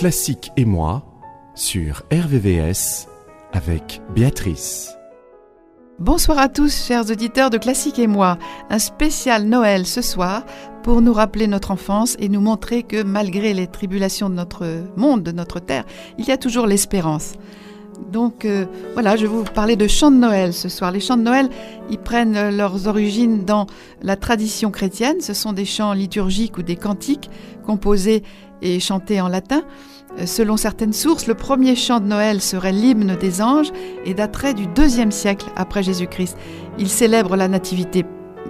Classique et moi sur RVVS avec Béatrice. Bonsoir à tous, chers auditeurs de Classique et moi. Un spécial Noël ce soir pour nous rappeler notre enfance et nous montrer que malgré les tribulations de notre monde, de notre terre, il y a toujours l'espérance. Donc euh, voilà, je vais vous parler de chants de Noël ce soir. Les chants de Noël, ils prennent leurs origines dans la tradition chrétienne. Ce sont des chants liturgiques ou des cantiques composés et chantés en latin. Euh, selon certaines sources, le premier chant de Noël serait l'hymne des anges et daterait du deuxième siècle après Jésus-Christ. Il célèbre la nativité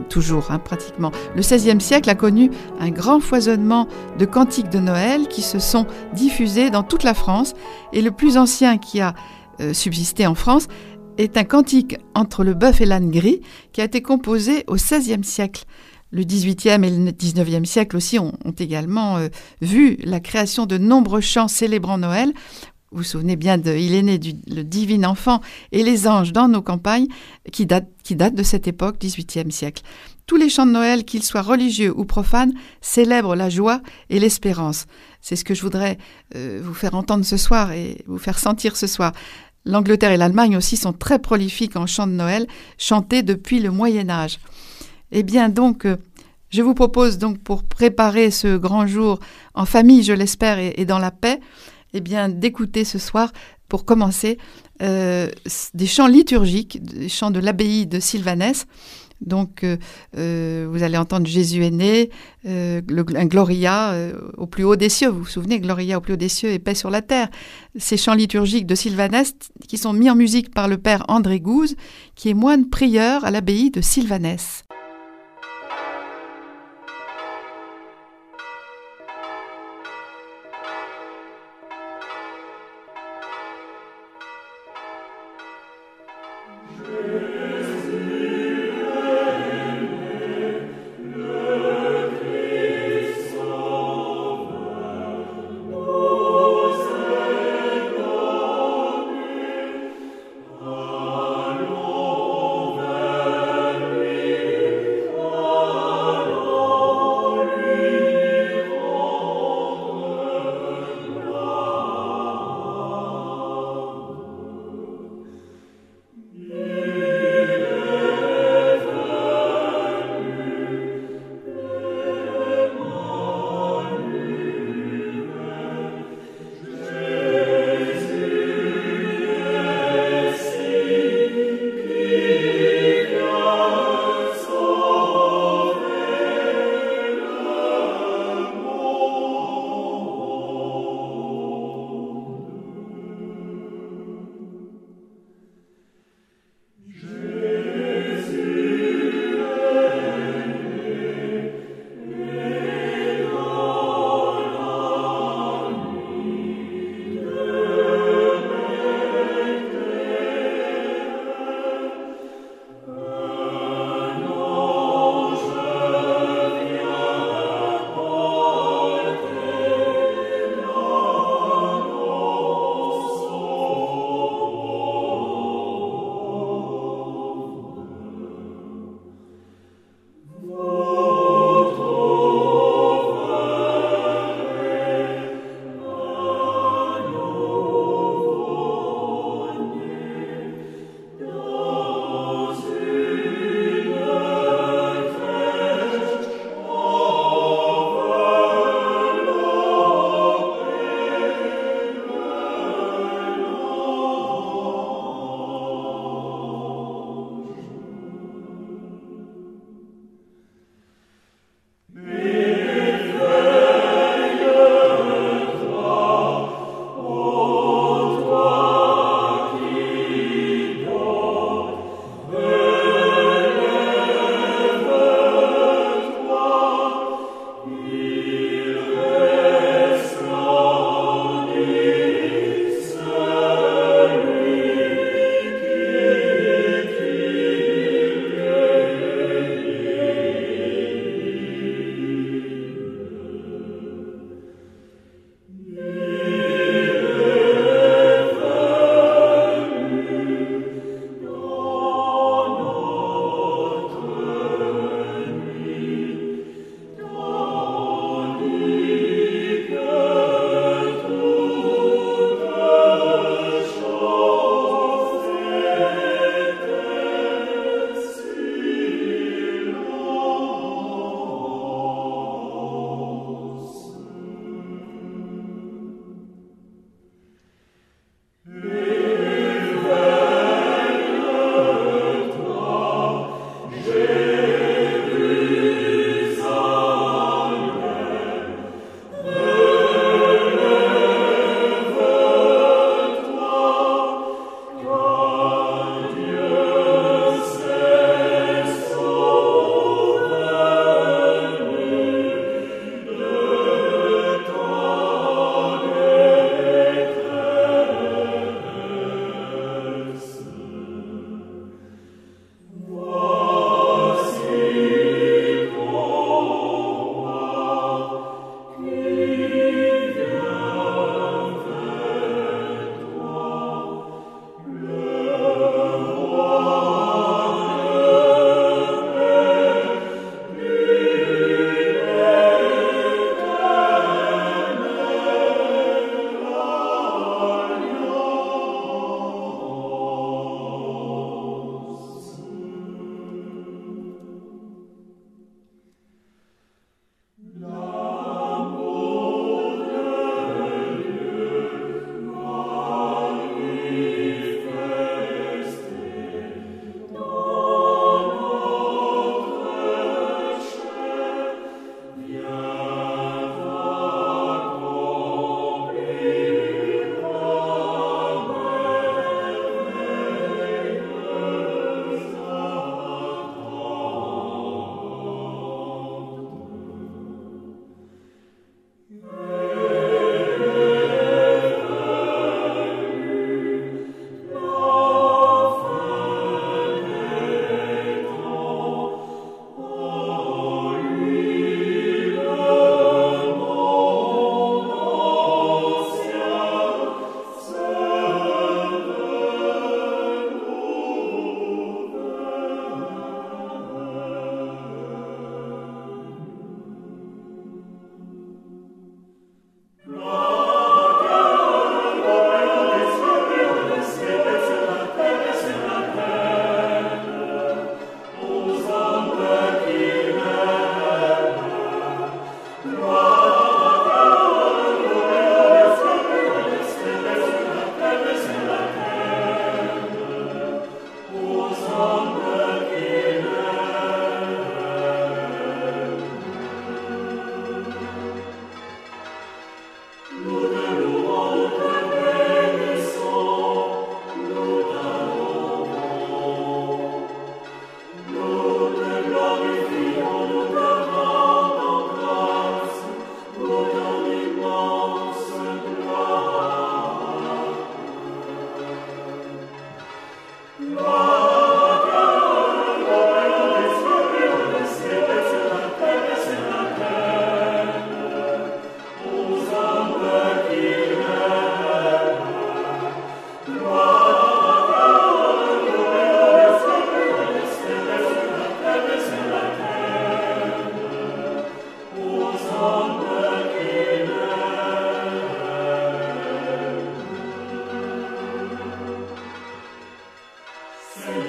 toujours, hein, pratiquement. Le XVIe siècle a connu un grand foisonnement de cantiques de Noël qui se sont diffusés dans toute la France et le plus ancien qui a euh, subsisté en France est un cantique entre le bœuf et l'âne gris qui a été composé au XVIe siècle. Le XVIIIe et le XIXe siècle aussi ont, également euh, vu la création de nombreux chants célébrant Noël. Vous vous souvenez bien de Il est né le divin enfant et les anges dans nos campagnes, qui datent de cette époque, XVIIIe siècle. Tous les chants de Noël, qu'ils soient religieux ou profanes, célèbrent la joie et l'espérance. C'est ce que je voudrais euh, vous faire entendre ce soir et vous faire sentir ce soir. L'Angleterre et l'Allemagne aussi sont très prolifiques en chants de Noël, chantés depuis le Moyen Âge. Eh bien donc, euh, je vous propose donc pour préparer ce grand jour en famille, je l'espère, et, dans la paix, eh bien d'écouter ce soir, pour commencer, euh, des chants liturgiques, des chants de l'abbaye de Sylvanès. Donc, euh, vous allez entendre Jésus est né, un Gloria au plus haut des cieux. Vous vous souvenez, Gloria au plus haut des cieux et paix sur la terre. Ces chants liturgiques de Sylvanès qui sont mis en musique par le père André Gouze, qui est moine prieur à l'abbaye de Sylvanès.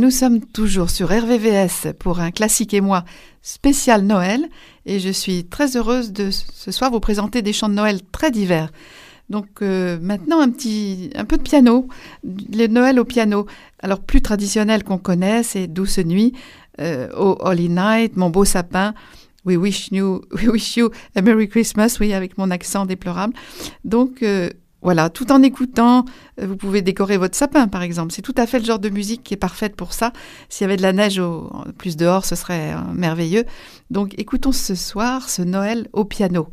nous sommes toujours sur RVVS pour un classique et moi spécial Noël et je suis très heureuse de ce soir vous présenter des chants de Noël très divers. Donc euh, maintenant un petit un peu de piano, le Noël au piano. Alors plus traditionnel qu'on connaît, c'est Douce nuit, euh, Oh Holy Night, Mon beau sapin. We wish you, we wish you a Merry Christmas, oui, avec mon accent déplorable. Donc, euh, voilà, tout en écoutant, euh, vous pouvez décorer votre sapin, par exemple. C'est tout à fait le genre de musique qui est parfaite pour ça. S'il y avait de la neige au, plus dehors, ce serait euh, merveilleux. Donc, écoutons ce soir ce Noël au piano.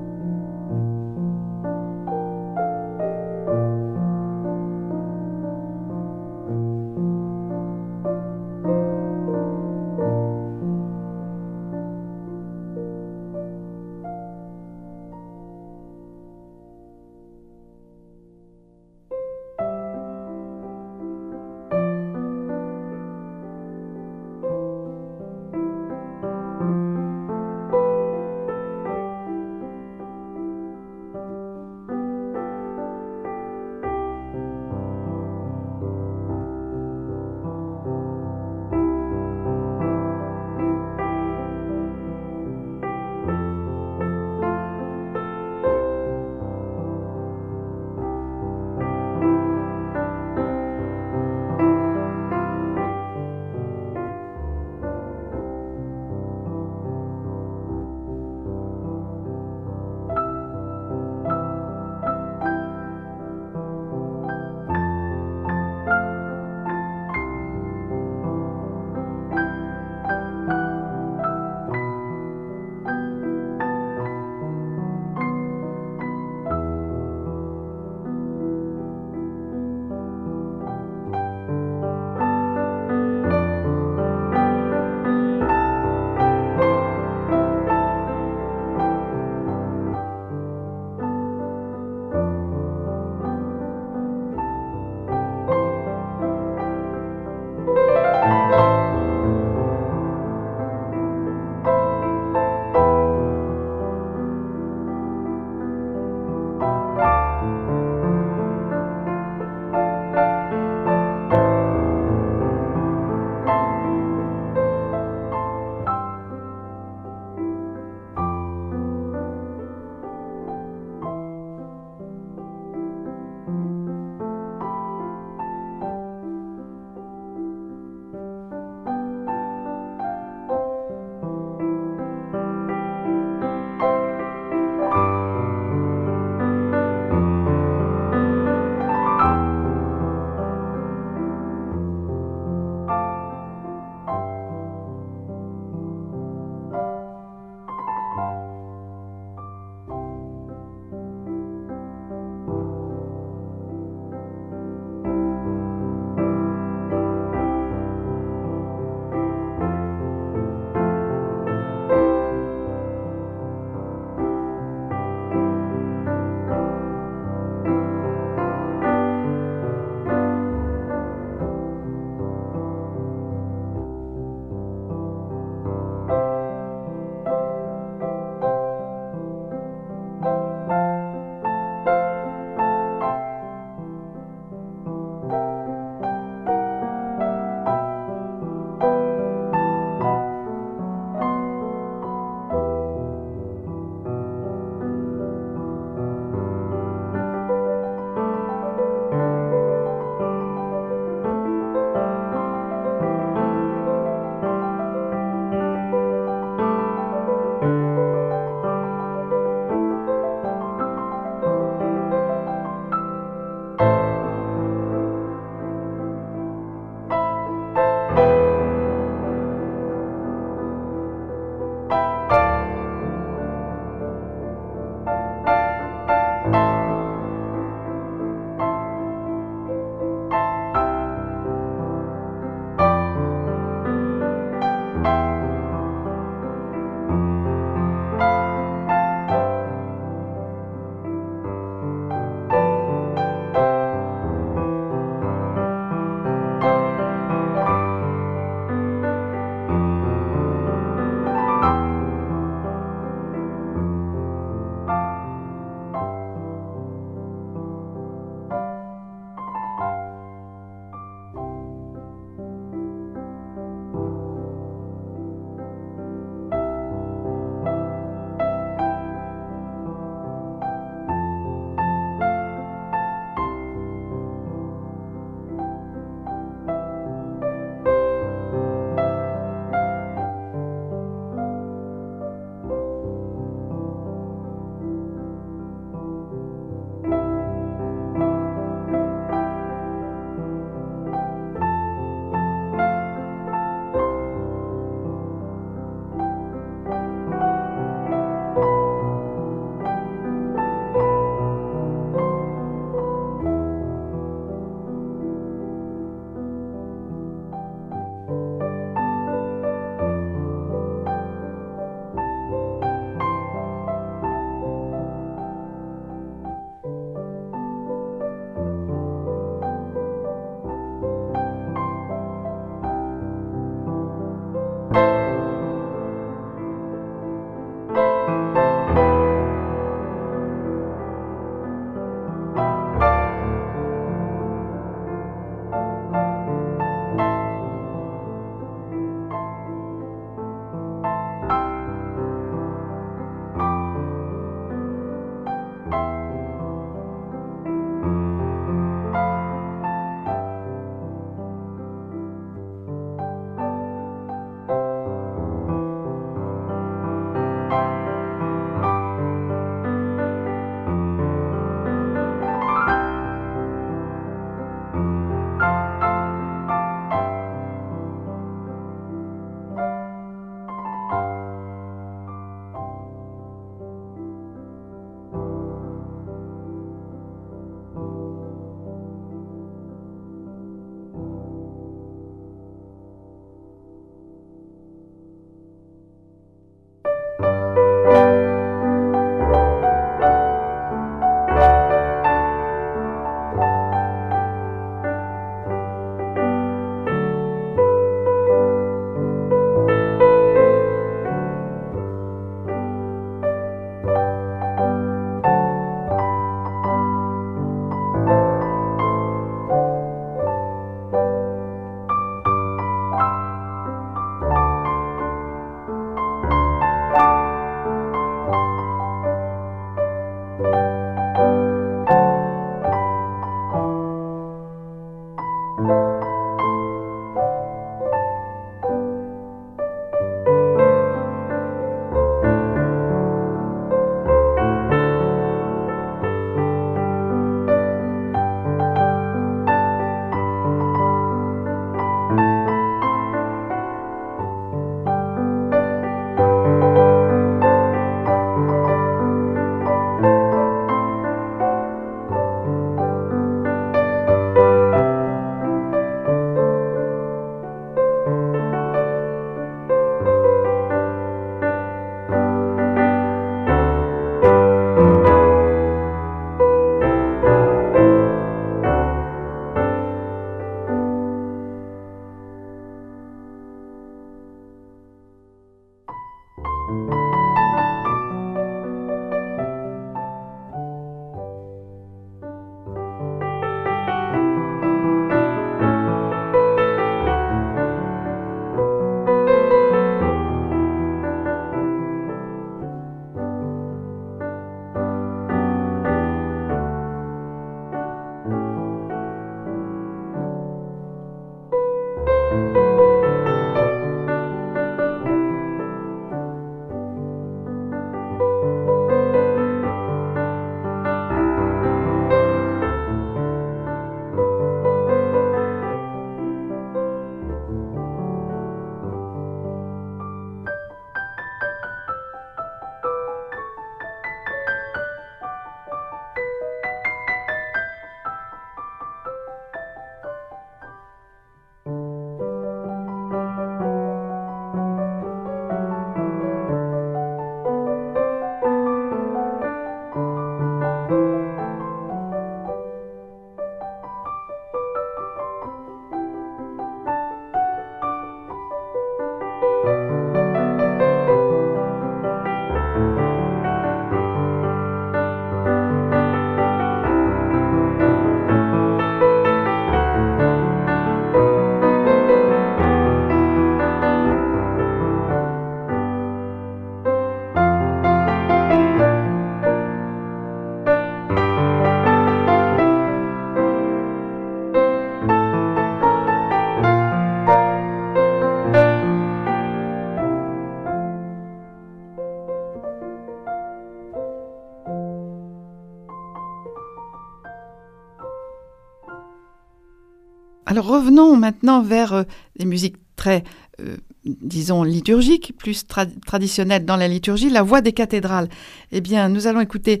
Revenons maintenant vers euh, des musiques très, euh, disons, liturgiques, plus traditionnelles dans la liturgie, la voix des cathédrales. Eh bien, nous allons écouter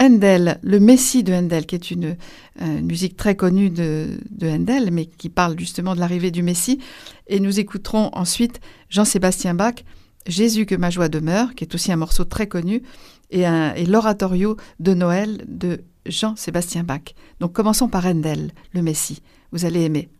Handel, le Messie de Handel, qui est une, musique très connue de, de, Handel, mais qui parle justement de l'arrivée du Messie. Et nous écouterons ensuite Jean-Sébastien Bach, Jésus que ma joie demeure, qui est aussi un morceau très connu, et, et l'oratorio de Noël de Jean-Sébastien Bach. Donc commençons par Handel, le Messie. Vous allez aimer.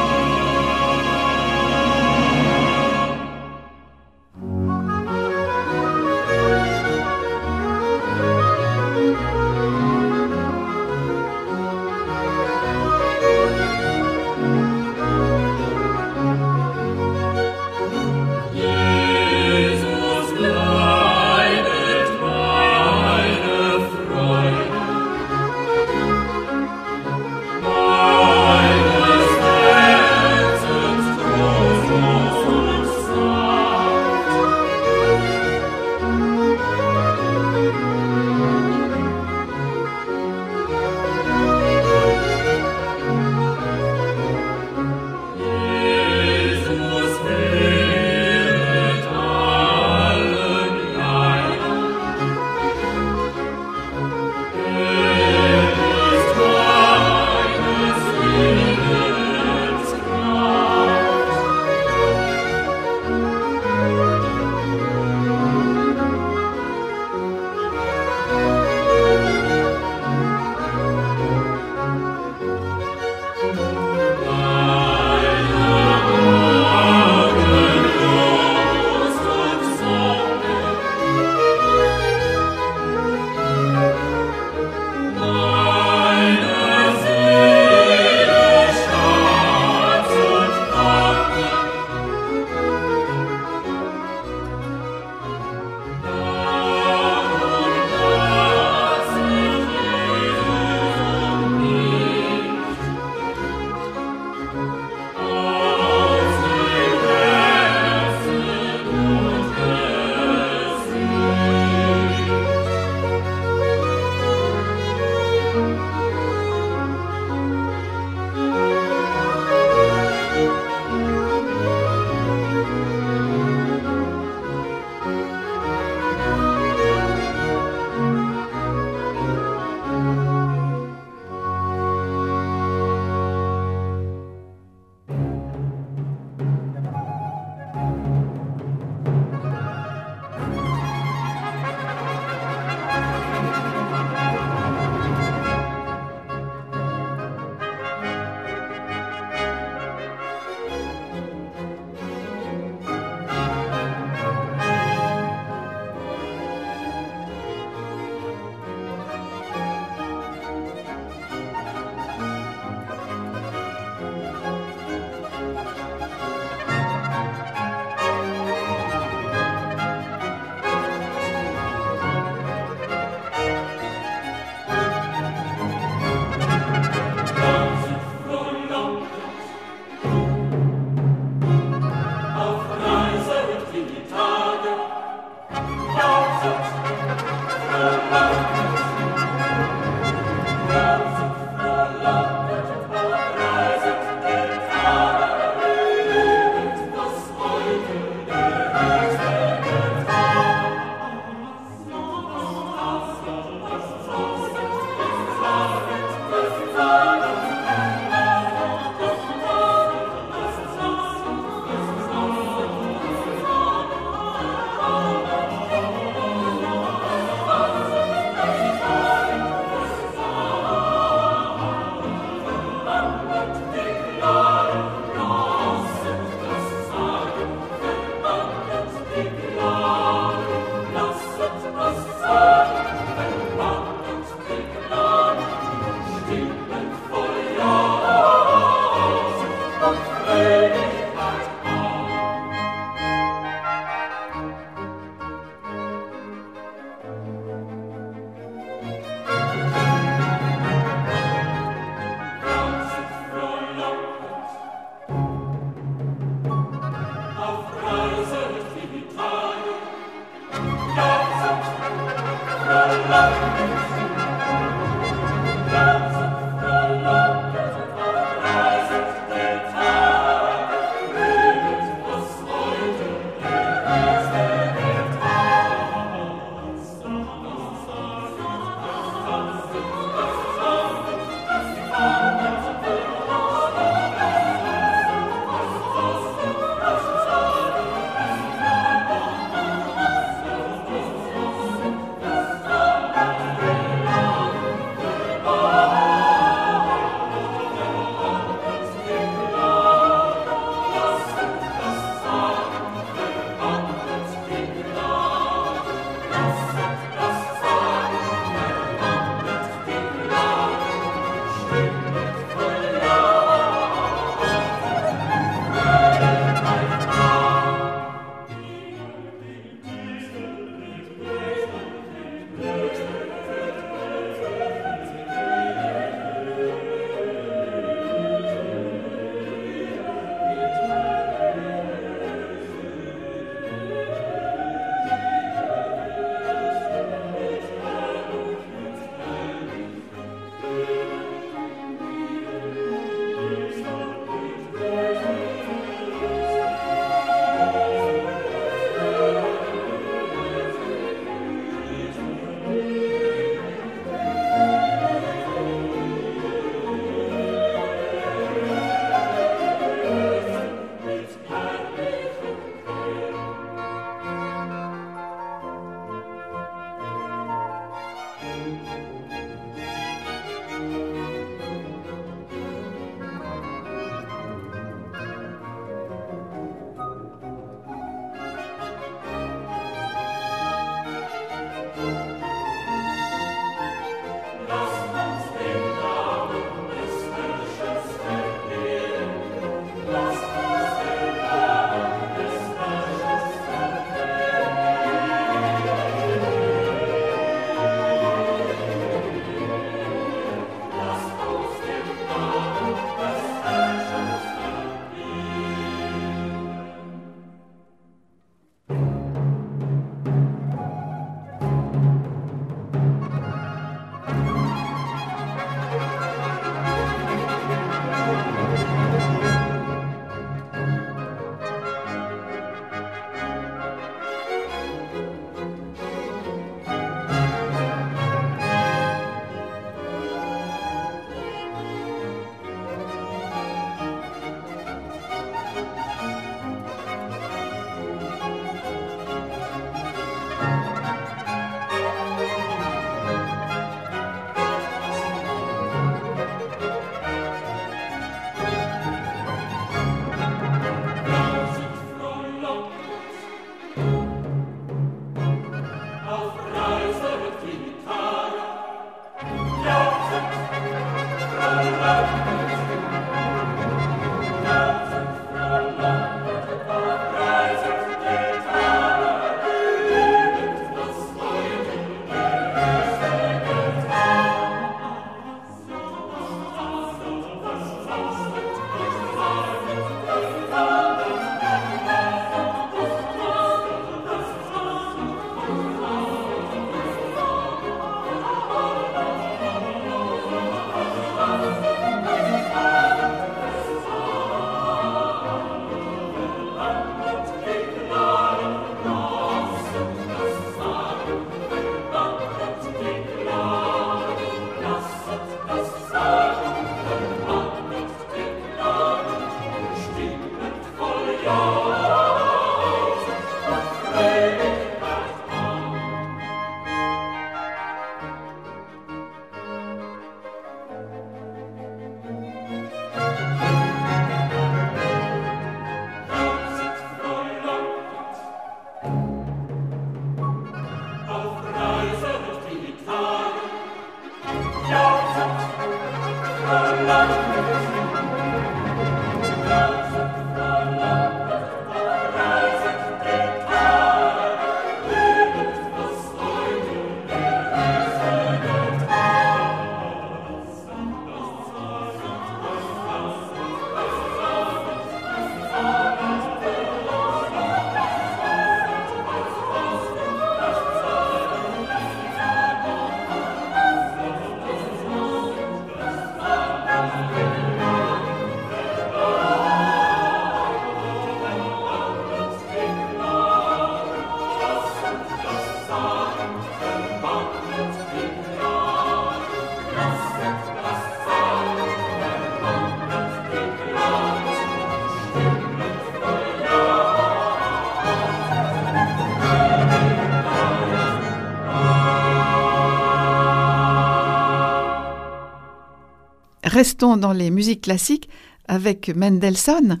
Restons dans les musiques classiques avec Mendelssohn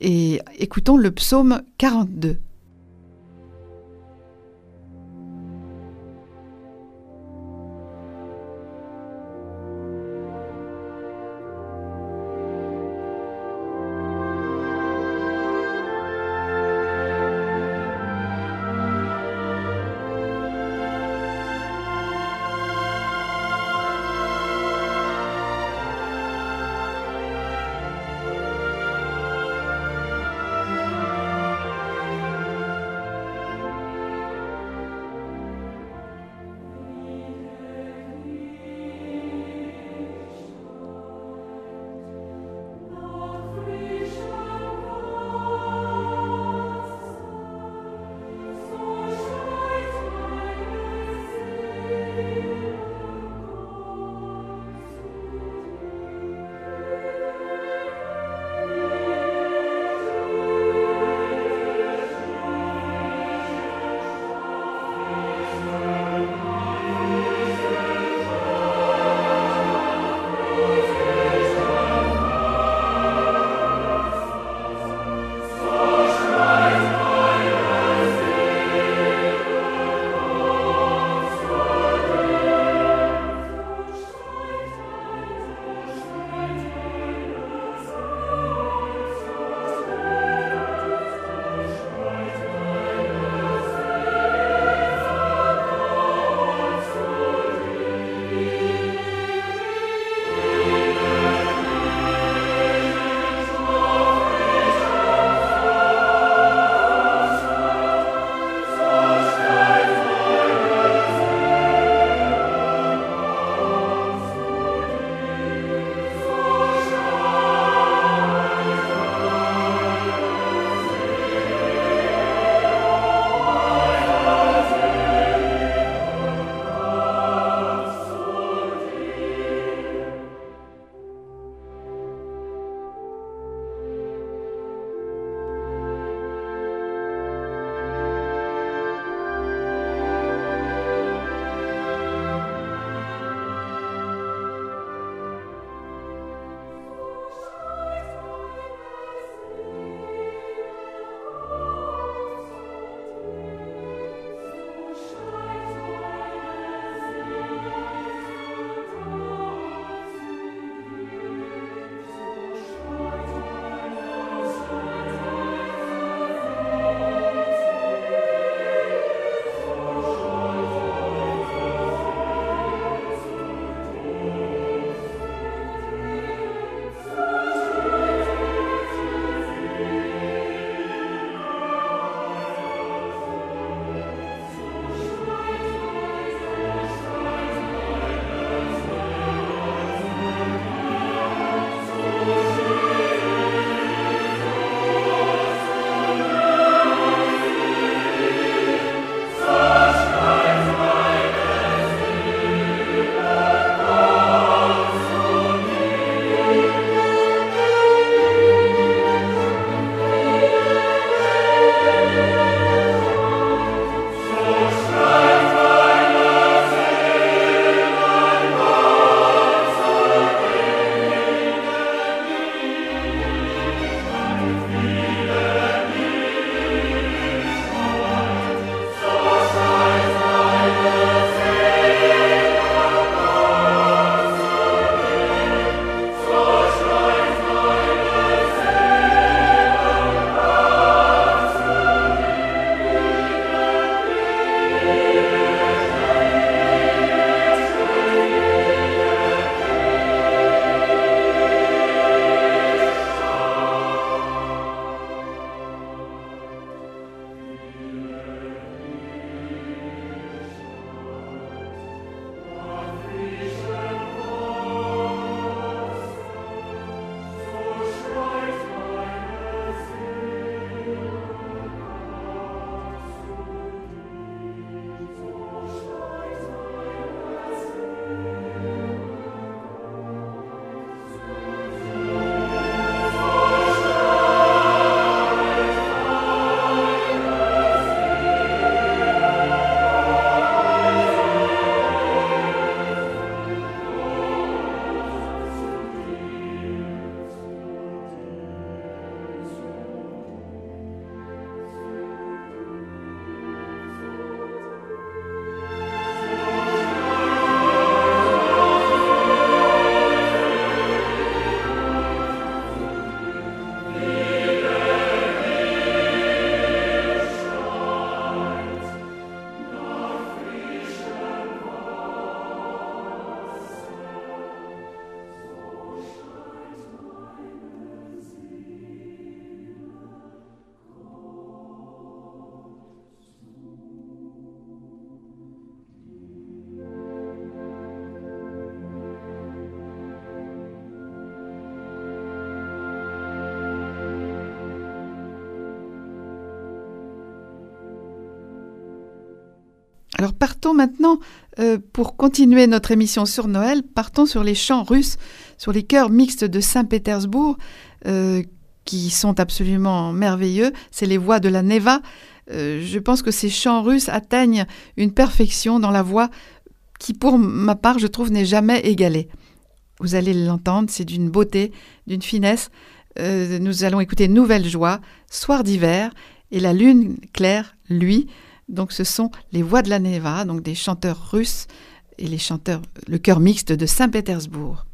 et écoutons le psaume 42. Alors partons maintenant, euh, pour continuer notre émission sur Noël, partons sur les chants russes, sur les chœurs mixtes de Saint-Pétersbourg, euh, qui sont absolument merveilleux. C'est les voix de la Neva. Euh, je pense que ces chants russes atteignent une perfection dans la voix qui, pour ma part, je trouve, n'est jamais égalée. Vous allez l'entendre, c'est d'une beauté, d'une finesse. nous allons écouter Nouvelle Joie, Soir d'hiver, et la lune claire, lui, donc ce sont les voix de la Neva, donc des chanteurs russes et le chœur mixte de Saint-Pétersbourg.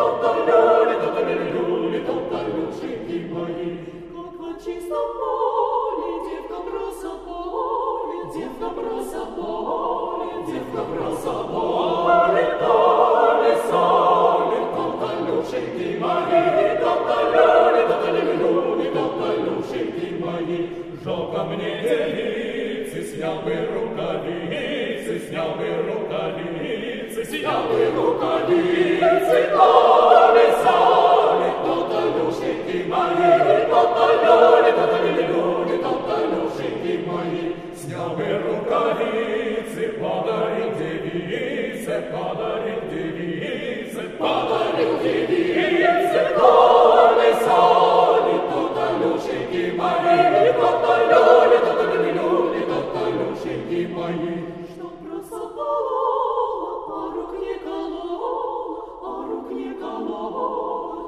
Don't чистом поле, девка броса девка броса девка броса поле, поле, соли, там талюшеньки мои, там талюли, там талюли, там талюшеньки мои, жалко мне девицы, снял бы рукавицы, снял бы рукавицы, снял бы рукавицы, колеса. самые рукавицы, подарим девице, подарим девице, подарим девице, поле соли, то-то люшеньки мои, то-то люли, то-то люли, люли. Что просопала, а рук не колола, а рук не колола,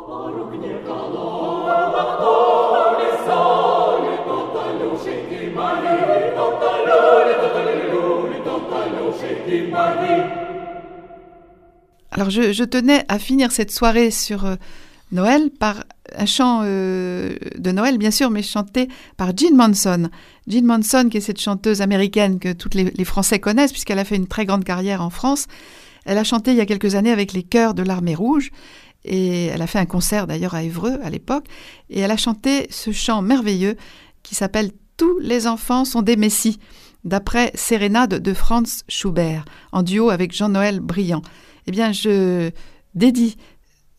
а рук не колола, Alors je, tenais à finir cette soirée sur euh, Noël par un chant euh, de Noël, bien sûr, mais chanté par Jean Manson. Jean Manson, qui est cette chanteuse américaine que tous les, les Français connaissent, puisqu'elle a fait une très grande carrière en France. Elle a chanté il y a quelques années avec les chœurs de l'Armée Rouge. Et elle a fait un concert d'ailleurs à Évreux à l'époque. Et elle a chanté ce chant merveilleux qui s'appelle Tous les enfants sont des messies, d'après Sérénade de Franz Schubert, en duo avec Jean-Noël Briand. Eh bien, je dédie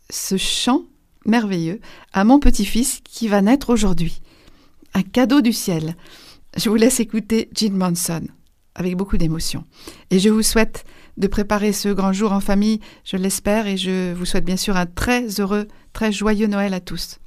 ce chant merveilleux à mon petit-fils qui va naître aujourd'hui. Un cadeau du ciel. Je vous laisse écouter Jean Manson avec beaucoup d'émotion. Et je vous souhaite de préparer ce grand jour en famille, je l'espère, et je vous souhaite bien sûr un très heureux, très joyeux Noël à tous.